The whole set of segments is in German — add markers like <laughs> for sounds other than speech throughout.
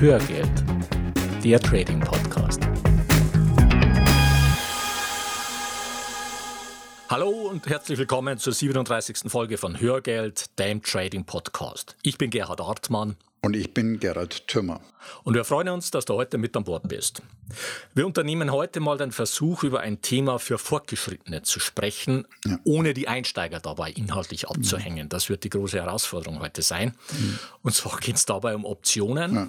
Hörgeld, der Trading Podcast. Hallo und herzlich willkommen zur 37. Folge von Hörgeld, dem Trading Podcast. Ich bin Gerhard Artmann und ich bin Gerald Thürmer. Und wir freuen uns, dass du heute mit an Bord bist. Wir unternehmen heute mal den Versuch, über ein Thema für Fortgeschrittene zu sprechen, ja. ohne die Einsteiger dabei inhaltlich abzuhängen. Das wird die große Herausforderung heute sein. Mhm. Und zwar geht es dabei um Optionen. Ja.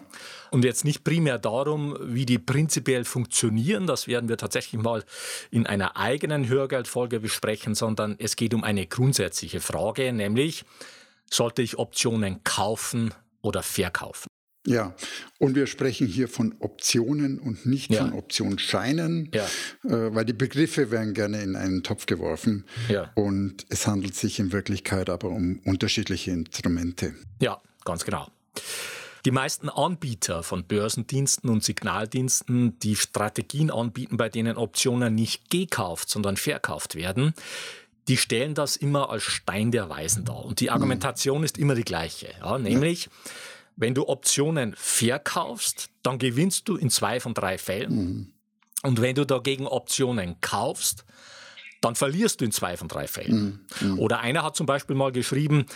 Und jetzt nicht primär darum, wie die prinzipiell funktionieren. Das werden wir tatsächlich mal in einer eigenen Hörgeldfolge besprechen, sondern es geht um eine grundsätzliche Frage, nämlich, sollte ich Optionen kaufen oder verkaufen. Ja, und wir sprechen hier von Optionen und nicht ja. von Optionsscheinen, ja. äh, weil die Begriffe werden gerne in einen Topf geworfen. Ja. Und es handelt sich in Wirklichkeit aber um unterschiedliche Instrumente. Ja, ganz genau. Die meisten Anbieter von Börsendiensten und Signaldiensten, die Strategien anbieten, bei denen Optionen nicht gekauft, sondern verkauft werden, die stellen das immer als Stein der Weisen dar. Und die mhm. Argumentation mhm. ist immer die gleiche. Ja, nämlich, ja. wenn du Optionen verkaufst, dann gewinnst du in zwei von drei Fällen. Mhm. Und wenn du dagegen Optionen kaufst, dann verlierst du in zwei von drei Fällen. Mhm. mhm. Oder einer hat zum Beispiel mal geschrieben,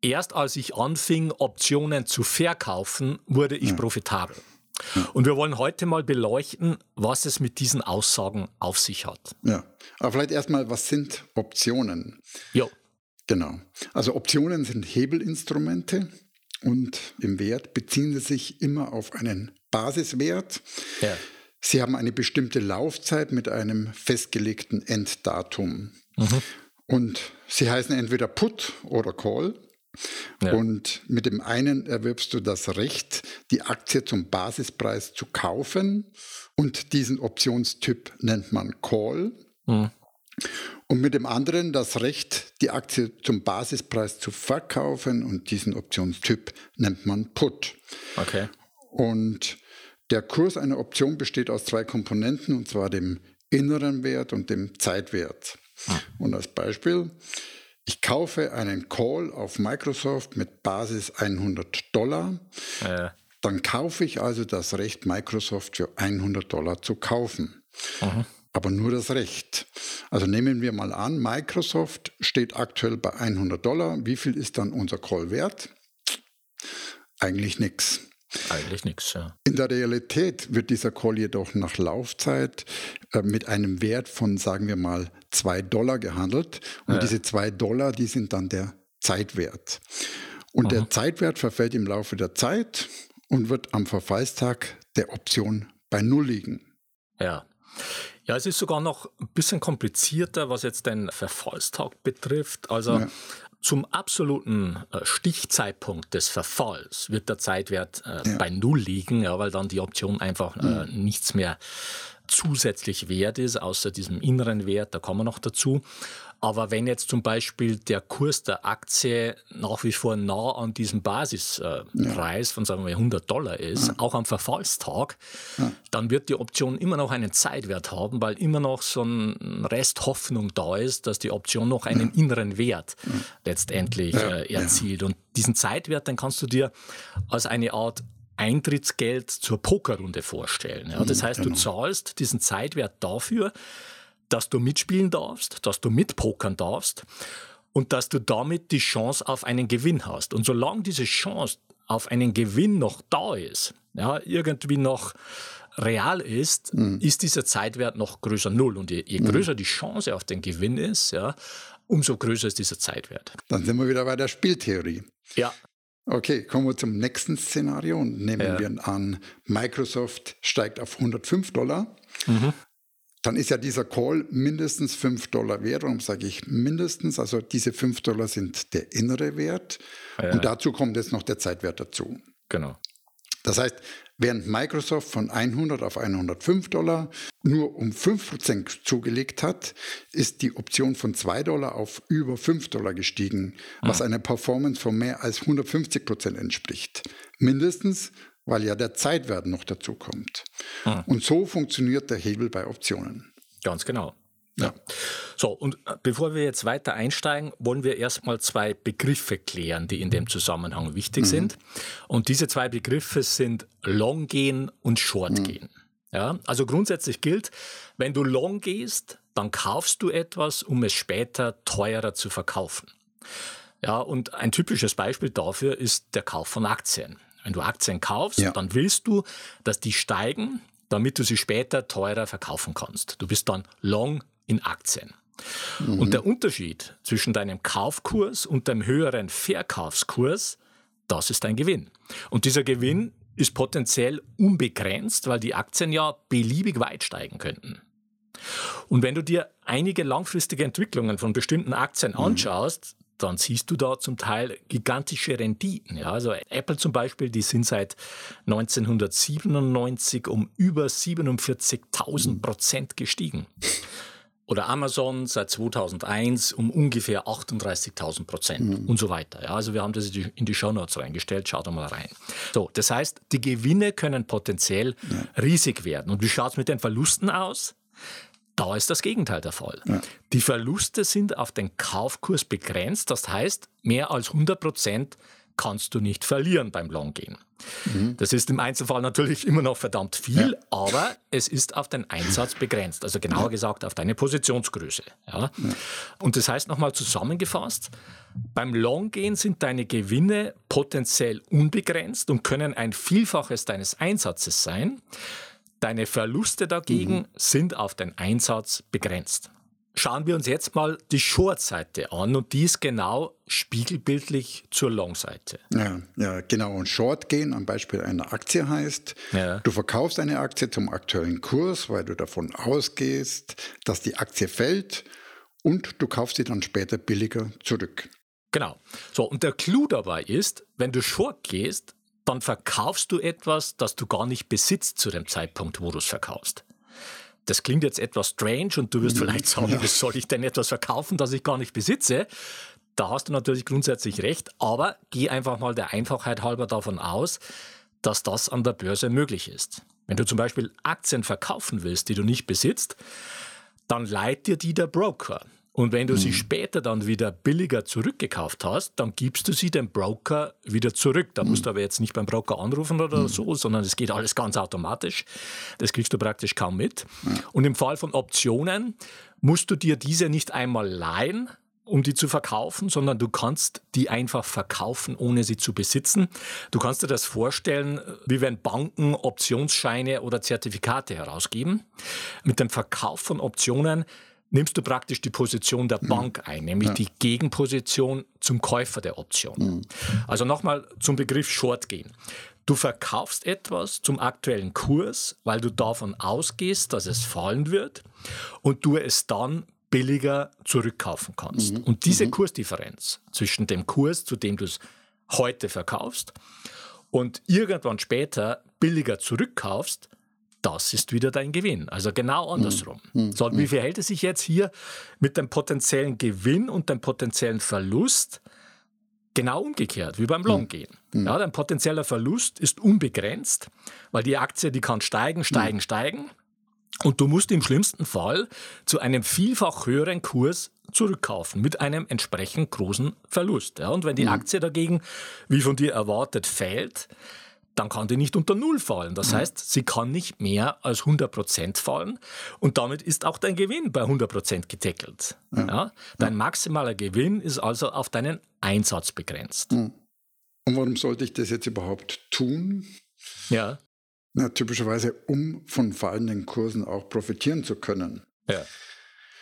erst als ich anfing, Optionen zu verkaufen, wurde ich ja. profitabel. Und wir wollen heute mal beleuchten, was es mit diesen Aussagen auf sich hat. Ja, aber vielleicht erstmal, was sind Optionen? Ja. Genau. Also Optionen sind Hebelinstrumente und im Wert beziehen sie sich immer auf einen Basiswert. Ja. Sie haben eine bestimmte Laufzeit mit einem festgelegten Enddatum. Mhm. Und sie heißen entweder Put oder Call. Ja. Und mit dem einen erwirbst du das Recht, die Aktie zum Basispreis zu kaufen. Und diesen Optionstyp nennt man Call. Mhm. Und mit dem anderen das Recht, die Aktie zum Basispreis zu verkaufen. Und diesen Optionstyp nennt man Put. Okay. Und der Kurs einer Option besteht aus zwei Komponenten, und zwar dem inneren Wert und dem Zeitwert. Mhm. Und als Beispiel, ich kaufe einen Call auf Microsoft mit Basis 100 Dollar. Äh. Dann kaufe ich also das Recht, Microsoft für 100 Dollar zu kaufen. Mhm. Aber nur das Recht. Also nehmen wir mal an, Microsoft steht aktuell bei 100 Dollar. Wie viel ist dann unser Call wert? Eigentlich nichts. Eigentlich nichts, ja. In der Realität wird dieser Call jedoch nach Laufzeit äh, mit einem Wert von, sagen wir mal, 2 Dollar gehandelt. Und ja. diese 2 Dollar, die sind dann der Zeitwert. Und Aha. der Zeitwert verfällt im Laufe der Zeit und wird am Verfallstag der Option bei Null liegen. Ja. Ja, es ist sogar noch ein bisschen komplizierter, was jetzt den Verfallstag betrifft. Also ja. Zum absoluten äh, Stichzeitpunkt des Verfalls wird der Zeitwert äh, ja. bei Null liegen, ja, weil dann die Option einfach äh, mhm. nichts mehr zusätzlich wert ist, außer diesem inneren Wert, da kommen wir noch dazu. Aber wenn jetzt zum Beispiel der Kurs der Aktie nach wie vor nah an diesem Basispreis ja. von sagen wir 100 Dollar ist, ja. auch am Verfallstag, ja. dann wird die Option immer noch einen Zeitwert haben, weil immer noch so ein Rest Hoffnung da ist, dass die Option noch einen inneren Wert letztendlich äh, erzielt. Und diesen Zeitwert, den kannst du dir als eine Art Eintrittsgeld zur Pokerrunde vorstellen. Ja, das mhm, heißt, du genau. zahlst diesen Zeitwert dafür, dass du mitspielen darfst, dass du mitpokern darfst und dass du damit die Chance auf einen Gewinn hast. Und solange diese Chance auf einen Gewinn noch da ist, ja, irgendwie noch real ist, mhm. ist dieser Zeitwert noch größer Null. Und je, je mhm. größer die Chance auf den Gewinn ist, ja, umso größer ist dieser Zeitwert. Dann sind wir wieder bei der Spieltheorie. Ja. Okay, kommen wir zum nächsten Szenario und nehmen ja. wir an, Microsoft steigt auf 105 Dollar. Mhm dann ist ja dieser Call mindestens 5 Dollar wert. Warum sage ich mindestens? Also diese 5 Dollar sind der innere Wert. Ja. Und dazu kommt jetzt noch der Zeitwert dazu. Genau. Das heißt, während Microsoft von 100 auf 105 Dollar nur um 5% zugelegt hat, ist die Option von 2 Dollar auf über 5 Dollar gestiegen, was mhm. einer Performance von mehr als 150% entspricht. Mindestens weil ja der Zeitwert noch dazu kommt. Hm. Und so funktioniert der Hebel bei Optionen. Ganz genau. Ja. So, und äh, bevor wir jetzt weiter einsteigen, wollen wir erstmal zwei Begriffe klären, die in dem Zusammenhang wichtig mhm. sind. Und diese zwei Begriffe sind Long gehen und Short mhm. gehen. Ja, also grundsätzlich gilt, wenn du long gehst, dann kaufst du etwas, um es später teurer zu verkaufen. Ja, und ein typisches Beispiel dafür ist der Kauf von Aktien. Wenn du Aktien kaufst, ja. dann willst du, dass die steigen, damit du sie später teurer verkaufen kannst. Du bist dann long in Aktien. Mhm. Und der Unterschied zwischen deinem Kaufkurs und dem höheren Verkaufskurs, das ist dein Gewinn. Und dieser Gewinn ist potenziell unbegrenzt, weil die Aktien ja beliebig weit steigen könnten. Und wenn du dir einige langfristige Entwicklungen von bestimmten Aktien mhm. anschaust. Dann siehst du da zum Teil gigantische Renditen. Ja, also Apple zum Beispiel, die sind seit 1997 um über 47.000 mhm. Prozent gestiegen oder Amazon seit 2001 um ungefähr 38.000 Prozent mhm. und so weiter. Ja, also wir haben das in die Show Notes reingestellt, schaut mal rein. So, das heißt, die Gewinne können potenziell ja. riesig werden. Und wie schaut es mit den Verlusten aus? Da ist das Gegenteil der Fall. Ja. Die Verluste sind auf den Kaufkurs begrenzt, das heißt, mehr als 100 Prozent kannst du nicht verlieren beim Longgehen. Mhm. Das ist im Einzelfall natürlich immer noch verdammt viel, ja. aber es ist auf den Einsatz begrenzt, also genauer ja. gesagt auf deine Positionsgröße. Ja? Und das heißt nochmal zusammengefasst, beim Longgehen sind deine Gewinne potenziell unbegrenzt und können ein Vielfaches deines Einsatzes sein. Deine Verluste dagegen mhm. sind auf den Einsatz begrenzt. Schauen wir uns jetzt mal die Short-Seite an und die ist genau spiegelbildlich zur Long-Seite. Ja, ja, genau. Und Short gehen am Beispiel einer Aktie heißt, ja. du verkaufst eine Aktie zum aktuellen Kurs, weil du davon ausgehst, dass die Aktie fällt und du kaufst sie dann später billiger zurück. Genau. So, und der Clou dabei ist, wenn du Short gehst, dann verkaufst du etwas, das du gar nicht besitzt zu dem Zeitpunkt, wo du es verkaufst. Das klingt jetzt etwas strange und du wirst mhm. vielleicht sagen, ja. was soll ich denn etwas verkaufen, das ich gar nicht besitze? Da hast du natürlich grundsätzlich recht, aber geh einfach mal der Einfachheit halber davon aus, dass das an der Börse möglich ist. Wenn du zum Beispiel Aktien verkaufen willst, die du nicht besitzt, dann leiht dir die der Broker. Und wenn du mhm. sie später dann wieder billiger zurückgekauft hast, dann gibst du sie dem Broker wieder zurück. Da mhm. musst du aber jetzt nicht beim Broker anrufen oder mhm. so, sondern es geht alles ganz automatisch. Das kriegst du praktisch kaum mit. Und im Fall von Optionen musst du dir diese nicht einmal leihen, um die zu verkaufen, sondern du kannst die einfach verkaufen, ohne sie zu besitzen. Du kannst dir das vorstellen, wie wenn Banken Optionsscheine oder Zertifikate herausgeben. Mit dem Verkauf von Optionen nimmst du praktisch die Position der mhm. Bank ein, nämlich ja. die Gegenposition zum Käufer der Option. Mhm. Also nochmal zum Begriff Short gehen. Du verkaufst etwas zum aktuellen Kurs, weil du davon ausgehst, dass es fallen wird und du es dann billiger zurückkaufen kannst. Mhm. Und diese mhm. Kursdifferenz zwischen dem Kurs, zu dem du es heute verkaufst und irgendwann später billiger zurückkaufst, das ist wieder dein Gewinn. Also genau andersrum. Mhm. So, wie verhält es sich jetzt hier mit dem potenziellen Gewinn und dem potenziellen Verlust? Genau umgekehrt, wie beim Longgehen. Mhm. Ja, dein potenzieller Verlust ist unbegrenzt, weil die Aktie, die kann steigen, steigen, mhm. steigen. Und du musst im schlimmsten Fall zu einem vielfach höheren Kurs zurückkaufen mit einem entsprechend großen Verlust. Ja, und wenn die Aktie dagegen, wie von dir erwartet, fällt, dann kann die nicht unter Null fallen. Das mhm. heißt, sie kann nicht mehr als 100 Prozent fallen und damit ist auch dein Gewinn bei 100 Prozent gedeckelt. Ja. ja. Dein maximaler Gewinn ist also auf deinen Einsatz begrenzt. Mhm. Und warum sollte ich das jetzt überhaupt tun? Ja. Na, typischerweise, um von fallenden Kursen auch profitieren zu können. Ja.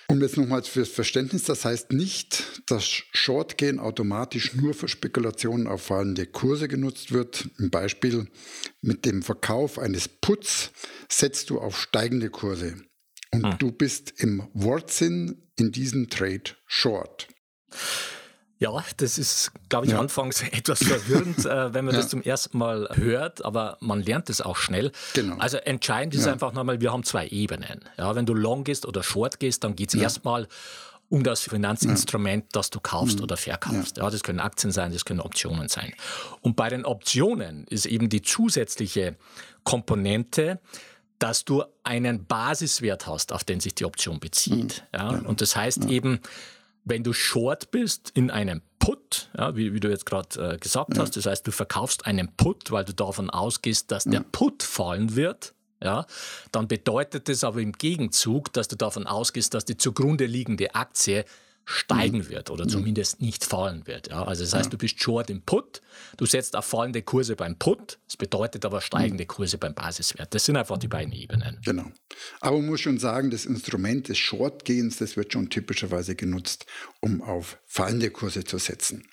Und jetzt nochmals fürs Verständnis, das heißt nicht, dass Shortgehen automatisch nur für Spekulationen auf fallende Kurse genutzt wird. Im Beispiel mit dem Verkauf eines Puts setzt du auf steigende Kurse. Und hm. du bist im Wortsinn in diesem Trade short. Ja, das ist, glaube ich, ja. anfangs <laughs> etwas verwirrend, äh, wenn man ja. das zum ersten Mal hört, aber man lernt es auch schnell. Genau. Also entscheidend ist ja. einfach nochmal, wir haben zwei Ebenen. Ja, wenn du long gehst oder short gehst, dann geht es erstmal um das Finanzinstrument, das du kaufst mhm. oder verkaufst. Ja. das können Aktien sein, das können Optionen sein. Und bei den Optionen ist eben die zusätzliche Komponente, dass du einen Basiswert hast, auf den sich die Option bezieht. Mhm. Ja? Und das heißt eben, wenn du short bist in einem Put, ja, wie, wie, du jetzt gerade äh, gesagt ja. hast, das heißt, du verkaufst einen Put, weil du davon ausgehst, dass der Put fallen wird, ja, dann bedeutet das aber im Gegenzug, dass du davon ausgehst, dass die zugrunde liegende Aktie steigen mhm. wird oder mhm. zumindest nicht fallen wird. Ja, also das heißt, du bist short im Put, du setzt auf fallende Kurse beim Put, das bedeutet aber steigende mhm. Kurse beim Basiswert. Das sind einfach die beiden Ebenen. Genau. Aber man muss schon sagen, das Instrument des Shortgehens, das wird schon typischerweise genutzt, um auf fallende Kurse zu setzen.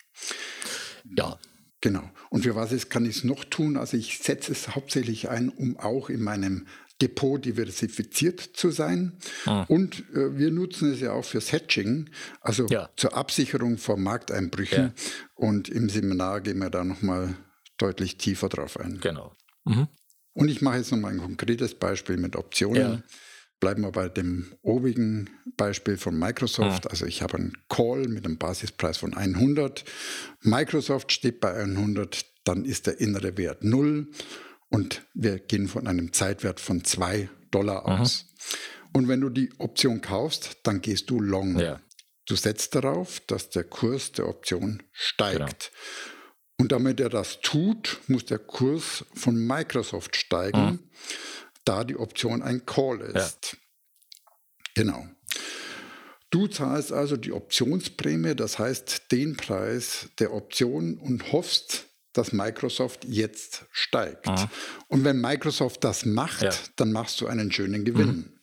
Ja. Genau. Und für was kann ich es noch tun? Also ich setze es hauptsächlich ein, um auch in meinem Depot diversifiziert zu sein. Ah. Und äh, wir nutzen es ja auch fürs Hedging, also ja. zur Absicherung vor Markteinbrüchen. Ja. Und im Seminar gehen wir da nochmal deutlich tiefer drauf ein. Genau. Mhm. Und ich mache jetzt nochmal ein konkretes Beispiel mit Optionen. Ja. Bleiben wir bei dem obigen Beispiel von Microsoft. Ja. Also ich habe einen Call mit einem Basispreis von 100. Microsoft steht bei 100, dann ist der innere Wert 0 und wir gehen von einem Zeitwert von 2 Dollar aus. Mhm. Und wenn du die Option kaufst, dann gehst du long. Ja. Du setzt darauf, dass der Kurs der Option steigt. Genau. Und damit er das tut, muss der Kurs von Microsoft steigen, mhm. da die Option ein Call ist. Ja. Genau. Du zahlst also die Optionsprämie, das heißt den Preis der Option und hoffst, dass Microsoft jetzt steigt. Aha. Und wenn Microsoft das macht, ja. dann machst du einen schönen Gewinn. Mhm.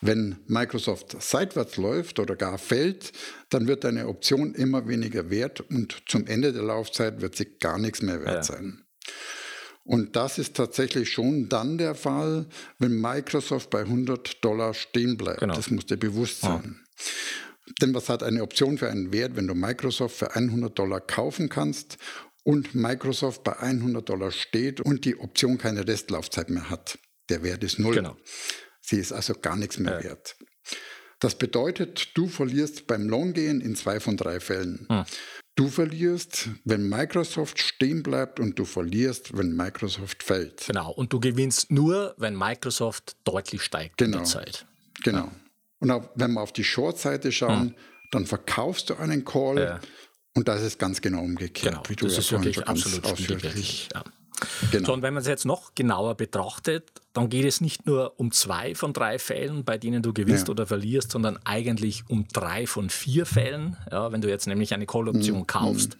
Wenn Microsoft seitwärts läuft oder gar fällt, dann wird deine Option immer weniger wert und zum Ende der Laufzeit wird sie gar nichts mehr wert ja. sein. Und das ist tatsächlich schon dann der Fall, wenn Microsoft bei 100 Dollar stehen bleibt. Genau. Das muss dir bewusst sein. Ja. Denn was hat eine Option für einen Wert, wenn du Microsoft für 100 Dollar kaufen kannst und Microsoft bei 100 Dollar steht und die Option keine Restlaufzeit mehr hat. Der Wert ist null. Genau. Sie ist also gar nichts mehr ja. wert. Das bedeutet, du verlierst beim Longgehen in zwei von drei Fällen. Hm. Du verlierst, wenn Microsoft stehen bleibt und du verlierst, wenn Microsoft fällt. Genau, und du gewinnst nur, wenn Microsoft deutlich steigt genau. in der Zeit. Genau. Ja. Und auch, wenn wir auf die Short-Seite schauen, hm. dann verkaufst du einen Call, ja. Und das ist ganz genau umgekehrt, genau, wie du das ja ist wirklich absolut ausführlich. Ja. Genau. So, und wenn man es jetzt noch genauer betrachtet, dann geht es nicht nur um zwei von drei Fällen, bei denen du gewinnst ja. oder verlierst, sondern eigentlich um drei von vier Fällen. Ja, wenn du jetzt nämlich eine Call-Option mhm. kaufst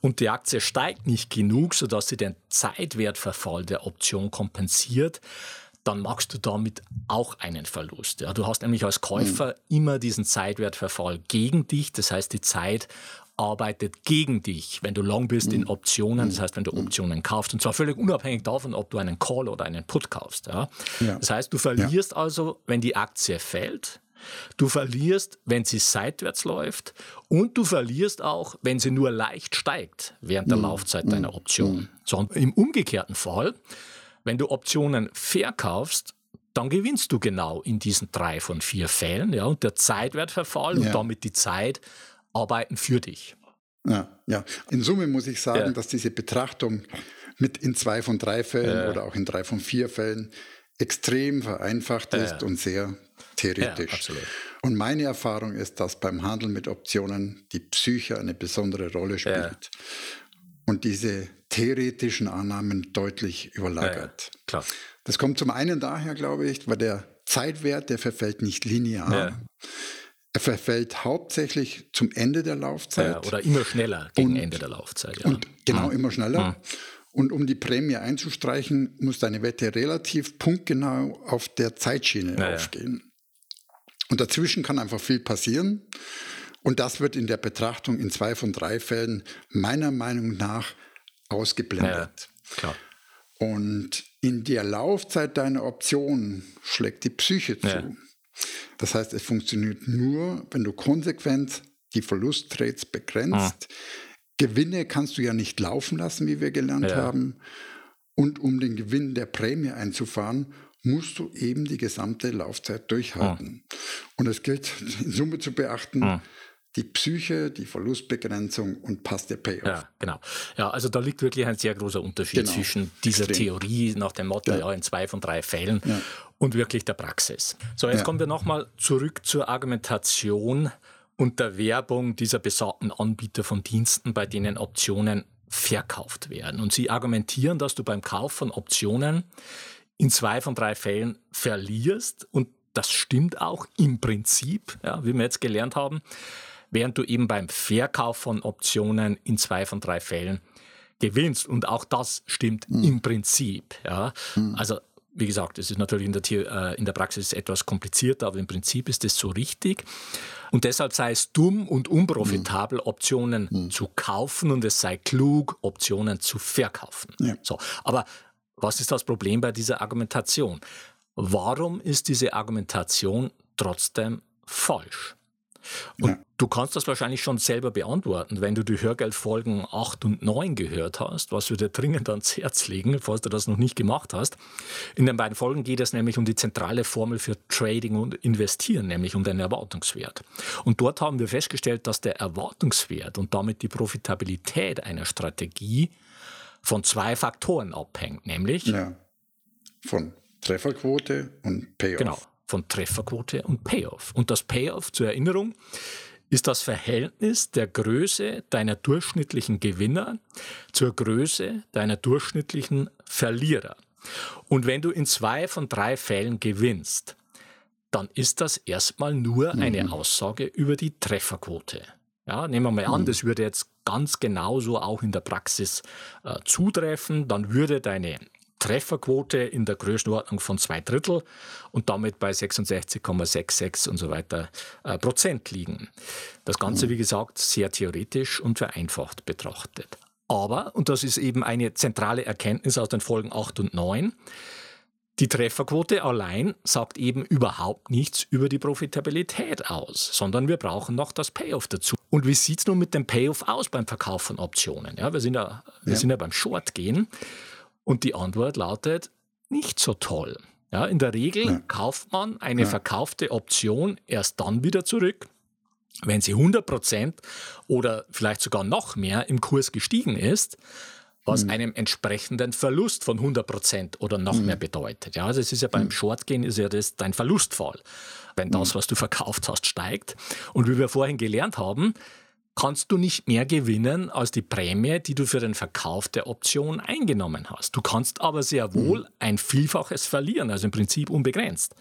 und die Aktie steigt nicht genug, sodass sie den Zeitwertverfall der Option kompensiert, dann machst du damit auch einen Verlust. Ja, du hast nämlich als Käufer mhm. immer diesen Zeitwertverfall gegen dich. Das heißt, die Zeit arbeitet gegen dich, wenn du long bist in mhm. Optionen, das heißt, wenn du mhm. Optionen kaufst. Und zwar völlig unabhängig davon, ob du einen Call oder einen Put kaufst. Ja? ja. Das heißt, du verlierst ja. also, wenn die Aktie fällt, du verlierst, wenn sie seitwärts läuft und du verlierst auch, wenn sie nur leicht steigt während der mhm. Laufzeit deiner Option. So, und im umgekehrten Fall, wenn du Optionen verkaufst, dann gewinnst du genau in diesen drei von vier Fällen. Ja, und der Zeitwertverfall ja. und damit die Zeit arbeiten für dich. Ja, ja. In Summe muss ich sagen, ja. dass diese Betrachtung mit in zwei von drei Fällen ja. oder auch in drei von vier Fällen extrem vereinfacht ist und sehr theoretisch. und meine Erfahrung ist, dass beim Handel mit Optionen die Psyche eine besondere Rolle spielt und diese theoretischen Annahmen deutlich überlagert. Klar. Das kommt zum einen daher, glaube ich, weil der Zeitwert, der verfällt nicht linear. Er verfällt hauptsächlich zum Ende der Laufzeit. Ja, oder immer schneller gegen und, Ende der Laufzeit. Ja. Und genau, mhm. immer schneller. Mhm. Und um die Prämie einzustreichen, muss deine Wette relativ punktgenau auf der Zeitschiene ja, aufgehen. Und dazwischen kann einfach viel passieren. Und das wird in der Betrachtung in zwei von drei Fällen meiner Meinung nach ausgeblendet. klar. Und in der Laufzeit deiner Option schlägt die Psyche zu. Das heißt, es funktioniert nur, wenn du konsequent die Verlusttrades begrenzt. Ah. Gewinne kannst du ja nicht laufen lassen, wie wir gelernt ja. haben. Und um den Gewinn der Prämie einzufahren, musst du eben die gesamte Laufzeit durchhalten. Ah. Und es gilt in Summe zu beachten, ah. Die Psyche, die Verlustbegrenzung und passt der Payoff. Ja, genau. Ja, also da liegt wirklich ein sehr großer Unterschied genau. zwischen dieser Extrem. Theorie nach dem Motto, ja. ja. in zwei von drei Fällen ja. und wirklich der Praxis. So, jetzt ja. kommen wir nochmal zurück zur Argumentation und der Werbung dieser besagten Anbieter von Diensten, bei denen Optionen verkauft werden. Und sie argumentieren, dass du beim Kauf von Optionen in zwei von drei Fällen verlierst und das stimmt auch im Prinzip, ja, wie wir jetzt gelernt haben während du eben beim Verkauf von Optionen in zwei von drei Fällen gewinnst. Und auch das stimmt mhm. im Prinzip. Ja. Mhm. Also wie gesagt, es ist natürlich in der, äh, in der Praxis etwas komplizierter, aber im Prinzip ist es so richtig. Und deshalb sei es dumm und unprofitabel, mhm. Optionen mhm. zu kaufen und es sei klug, Optionen zu verkaufen. Ja. So, aber was ist das Problem bei dieser Argumentation? Warum ist diese Argumentation trotzdem falsch? Und ja. du kannst das wahrscheinlich schon selber beantworten, wenn du die Hörgeldfolgen 8 und 9 gehört hast, was wir dir dringend ans Herz legen, falls du das noch nicht gemacht hast. In den beiden Folgen geht es nämlich um die zentrale Formel für Trading und Investieren, nämlich um den Erwartungswert. Und dort haben wir festgestellt, dass der Erwartungswert und damit die Profitabilität einer Strategie von zwei Faktoren abhängt, nämlich ja. von Trefferquote und Payoff. Genau von Trefferquote und Payoff. Und das Payoff zur Erinnerung ist das Verhältnis der Größe deiner durchschnittlichen Gewinner zur Größe deiner durchschnittlichen Verlierer. Und wenn du in zwei von drei Fällen gewinnst, dann ist das erstmal nur eine mhm. Aussage über die Trefferquote. Ja, nehmen wir mal an, mhm. das würde jetzt ganz genauso auch in der Praxis äh, zutreffen. Dann würde deine Trefferquote in der Größenordnung von zwei Drittel und damit bei 66,66 und so weiter äh, Prozent liegen. Das Ganze, wie gesagt, sehr theoretisch und vereinfacht betrachtet. Aber, und das ist eben eine zentrale Erkenntnis aus den Folgen 8 und 9, die Trefferquote allein sagt eben überhaupt nichts über die Profitabilität aus, sondern wir brauchen noch das Payoff dazu. Und wie sieht es nun mit dem Payoff aus beim Verkauf von Optionen? Ja, wir sind ja, wir ja. sind ja beim Short gehen. Und die Antwort lautet, nicht so toll. Ja, in der Regel ja. kauft man eine ja. verkaufte Option erst dann wieder zurück, wenn sie 100% oder vielleicht sogar noch mehr im Kurs gestiegen ist, was mhm. einem entsprechenden Verlust von 100% oder noch mhm. mehr bedeutet. Ja, also es ist ja beim mhm. Shortgehen ist ja das dein Verlustfall, wenn das, mhm. was du verkauft hast, steigt. Und wie wir vorhin gelernt haben, kannst du nicht mehr gewinnen als die Prämie, die du für den Verkauf der Option eingenommen hast. Du kannst aber sehr wohl mhm. ein Vielfaches verlieren, also im Prinzip unbegrenzt.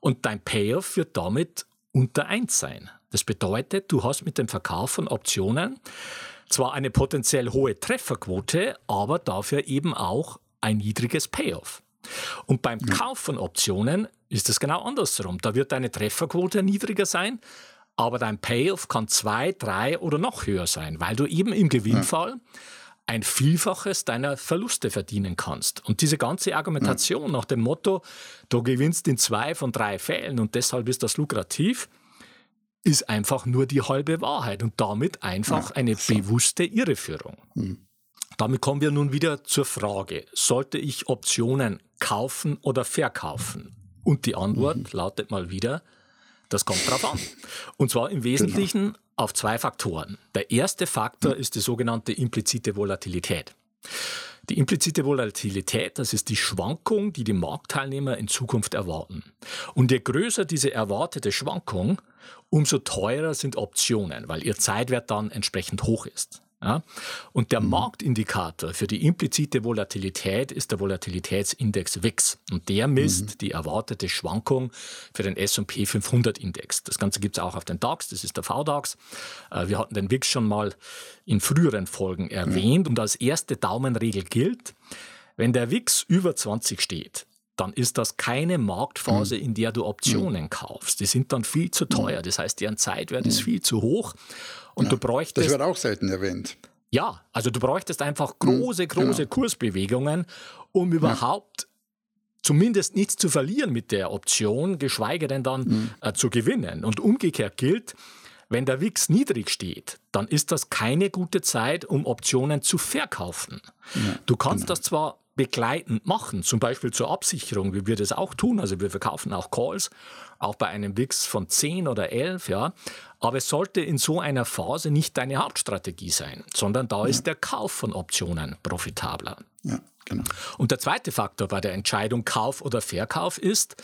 Und dein Payoff wird damit unter 1 sein. Das bedeutet, du hast mit dem Verkauf von Optionen zwar eine potenziell hohe Trefferquote, aber dafür eben auch ein niedriges Payoff. Und beim Kauf von Optionen ist es genau andersrum. Da wird deine Trefferquote niedriger sein, aber dein Payoff kann zwei, drei oder noch höher sein, weil du eben im Gewinnfall ja. ein Vielfaches deiner Verluste verdienen kannst. Und diese ganze Argumentation ja. nach dem Motto, du gewinnst in zwei von drei Fällen und deshalb ist das lukrativ, ist einfach nur die halbe Wahrheit und damit einfach ja. eine bewusste Irreführung. Mhm. Damit kommen wir nun wieder zur Frage, sollte ich Optionen kaufen oder verkaufen? Und die Antwort mhm. lautet mal wieder, das kommt drauf an. Und zwar im Wesentlichen genau. auf zwei Faktoren. Der erste Faktor hm. ist die sogenannte implizite Volatilität. Die implizite Volatilität, das ist die Schwankung, die die Marktteilnehmer in Zukunft erwarten. Und je größer diese erwartete Schwankung, umso teurer sind Optionen, weil ihr Zeitwert dann entsprechend hoch ist. Ja? Und der mhm. Marktindikator für die implizite Volatilität ist der Volatilitätsindex WIX. Und der misst mhm. die erwartete Schwankung für den S&P 500 Index. Das Ganze gibt es auch auf den DAX, das ist der VDAX. Äh, wir hatten den WIX schon mal in früheren Folgen erwähnt. Mhm. Und als erste Daumenregel gilt, wenn der WIX über 20 steht, dann ist das keine Marktphase, mhm. in der du Optionen mhm. kaufst. Die sind dann viel zu teuer. Das heißt, deren Zeitwert ist viel zu hoch. Und ja, du bräuchtest. Das wird auch selten erwähnt. Ja, also du bräuchtest einfach große, große genau. Kursbewegungen, um überhaupt ja. zumindest nichts zu verlieren mit der Option, geschweige denn dann mhm. äh, zu gewinnen. Und umgekehrt gilt, wenn der WIX niedrig steht, dann ist das keine gute Zeit, um Optionen zu verkaufen. Ja, du kannst genau. das zwar begleitend machen, zum Beispiel zur Absicherung, wie wir das auch tun. Also wir verkaufen auch Calls, auch bei einem WIX von 10 oder 11, ja. Aber es sollte in so einer Phase nicht deine Hauptstrategie sein, sondern da ja. ist der Kauf von Optionen profitabler. Ja, genau. Und der zweite Faktor bei der Entscheidung Kauf oder Verkauf ist,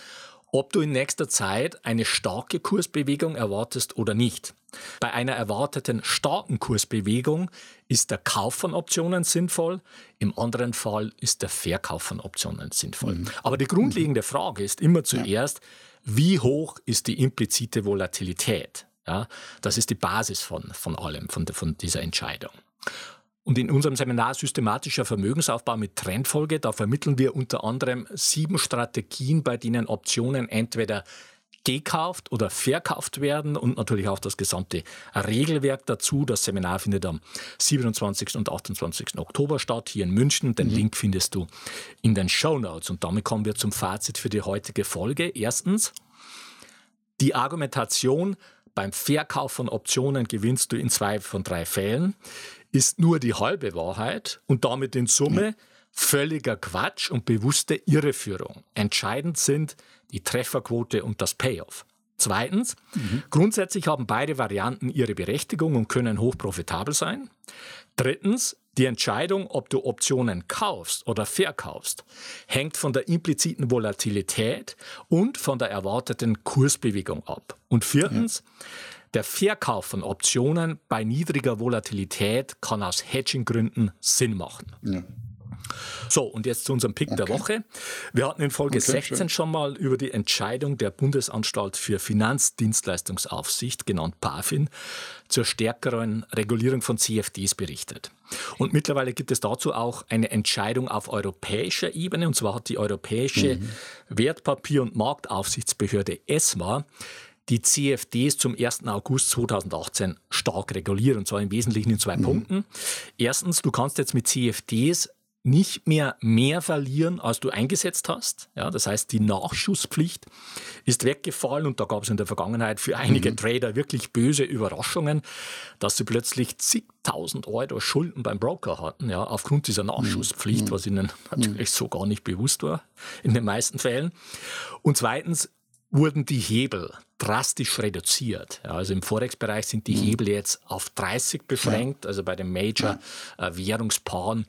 ob du in nächster Zeit eine starke Kursbewegung erwartest oder nicht. Bei einer erwarteten starken Kursbewegung ist der Kauf von Optionen sinnvoll, im anderen Fall ist der Verkauf von Optionen sinnvoll. Mhm. Aber die grundlegende Frage ist immer zuerst, wie hoch ist die implizite Volatilität? Ja, das ist die Basis von, von allem, von, von dieser Entscheidung. Und in unserem Seminar Systematischer Vermögensaufbau mit Trendfolge, da vermitteln wir unter anderem sieben Strategien, bei denen Optionen entweder gekauft oder verkauft werden und natürlich auch das gesamte Regelwerk dazu. Das Seminar findet am 27. und 28. Oktober statt, hier in München. Den mhm. Link findest du in den Show Notes. Und damit kommen wir zum Fazit für die heutige Folge. Erstens, die Argumentation, beim Verkauf von Optionen gewinnst du in zwei von drei Fällen ist nur die halbe Wahrheit und damit in Summe völliger Quatsch und bewusste Irreführung. Entscheidend sind die Trefferquote und das Payoff. Zweitens, mhm. grundsätzlich haben beide Varianten ihre Berechtigung und können hochprofitabel sein. Drittens, die Entscheidung, ob du Optionen kaufst oder verkaufst, hängt von der impliziten Volatilität und von der erwarteten Kursbewegung ab. Und viertens, ja. Der Verkauf von Optionen bei niedriger Volatilität kann aus Hedging-Gründen Sinn machen. Ja. So, und jetzt zu unserem Pick okay. der Woche. Wir hatten in Folge okay, 16 schön. schon mal über die Entscheidung der Bundesanstalt für Finanzdienstleistungsaufsicht, genannt BaFin, zur stärkeren Regulierung von CFDs berichtet. Und mittlerweile gibt es dazu auch eine Entscheidung auf europäischer Ebene, und zwar hat die Europäische mhm. Wertpapier- und Marktaufsichtsbehörde ESMA die CFDs zum 1. August 2018 stark reguliert, und zwar im Wesentlichen in zwei mhm. Punkten. Erstens, du kannst jetzt mit CFDs nicht mehr mehr verlieren, als du eingesetzt hast. Ja, das heißt, die Nachschusspflicht ist weggefallen und da gab es in der Vergangenheit für einige mhm. Trader wirklich böse Überraschungen, dass sie plötzlich zigtausend Euro Schulden beim Broker hatten, ja, aufgrund dieser mhm. Nachschusspflicht, mhm. was ihnen natürlich so gar nicht bewusst war in den meisten Fällen. Und zweitens, wurden die Hebel drastisch reduziert. Ja, also im Forex-Bereich sind die mhm. Hebel jetzt auf 30 beschränkt, also bei den Major-Währungspaaren,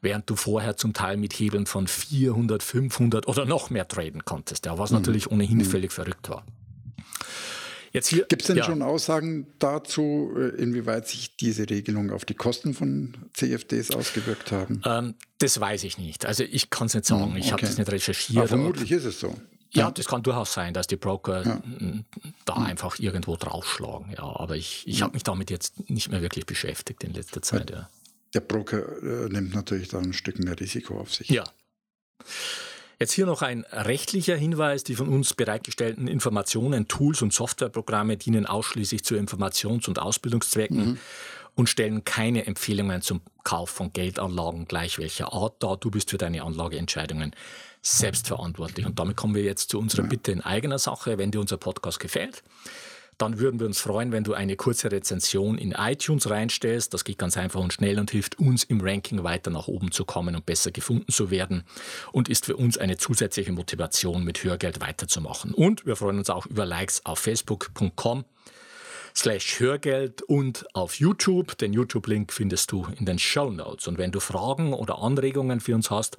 während du vorher zum Teil mit Hebeln von 400, 500 oder noch mehr traden konntest, ja, was mhm. natürlich ohnehin mhm. völlig verrückt war. Gibt es denn ja. schon Aussagen dazu, äh, inwieweit sich diese Regelung auf die Kosten von CFDs ausgewirkt haben? Ähm, das weiß ich nicht. Also ich kann es nicht sagen. Okay. Ich habe das nicht recherchiert. Aber vermutlich ist es so. Ja, das kann durchaus sein, dass die Broker ja. da mhm. einfach irgendwo draufschlagen. Ja, aber ich, ich habe mich damit jetzt nicht mehr wirklich beschäftigt in letzter Zeit. Ja. Der Broker äh, nimmt natürlich dann ein Stück mehr Risiko auf sich. Ja. Jetzt hier noch ein rechtlicher Hinweis. Die von uns bereitgestellten Informationen, Tools und Softwareprogramme dienen ausschließlich zu Informations- und Ausbildungszwecken. Mhm und stellen keine Empfehlungen zum Kauf von Geldanlagen gleich welcher Art dar. Du bist für deine Anlageentscheidungen selbstverantwortlich. Und damit kommen wir jetzt zu unserer Bitte in eigener Sache. Wenn dir unser Podcast gefällt, dann würden wir uns freuen, wenn du eine kurze Rezension in iTunes reinstellst. Das geht ganz einfach und schnell und hilft uns im Ranking weiter nach oben zu kommen und besser gefunden zu werden und ist für uns eine zusätzliche Motivation, mit Hörgeld weiterzumachen. Und wir freuen uns auch über Likes auf facebook.com slash Hörgeld und auf YouTube. Den YouTube-Link findest du in den Show Notes. Und wenn du Fragen oder Anregungen für uns hast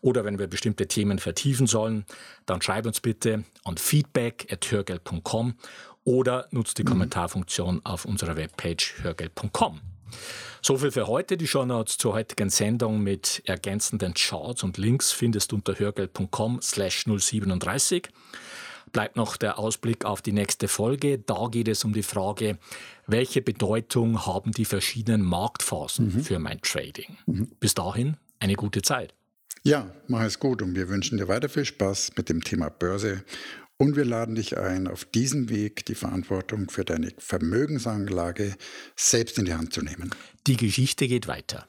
oder wenn wir bestimmte Themen vertiefen sollen, dann schreib uns bitte an feedback.hörgeld.com oder nutzt die mhm. Kommentarfunktion auf unserer Webpage hörgeld.com. So viel für heute. Die Shownotes zur heutigen Sendung mit ergänzenden Charts und Links findest du unter hörgeld.com slash 037 bleibt noch der Ausblick auf die nächste Folge. Da geht es um die Frage, welche Bedeutung haben die verschiedenen Marktphasen mhm. für mein Trading. Mhm. Bis dahin eine gute Zeit. Ja, mach es gut und wir wünschen dir weiter viel Spaß mit dem Thema Börse und wir laden dich ein, auf diesem Weg die Verantwortung für deine Vermögensanlage selbst in die Hand zu nehmen. Die Geschichte geht weiter.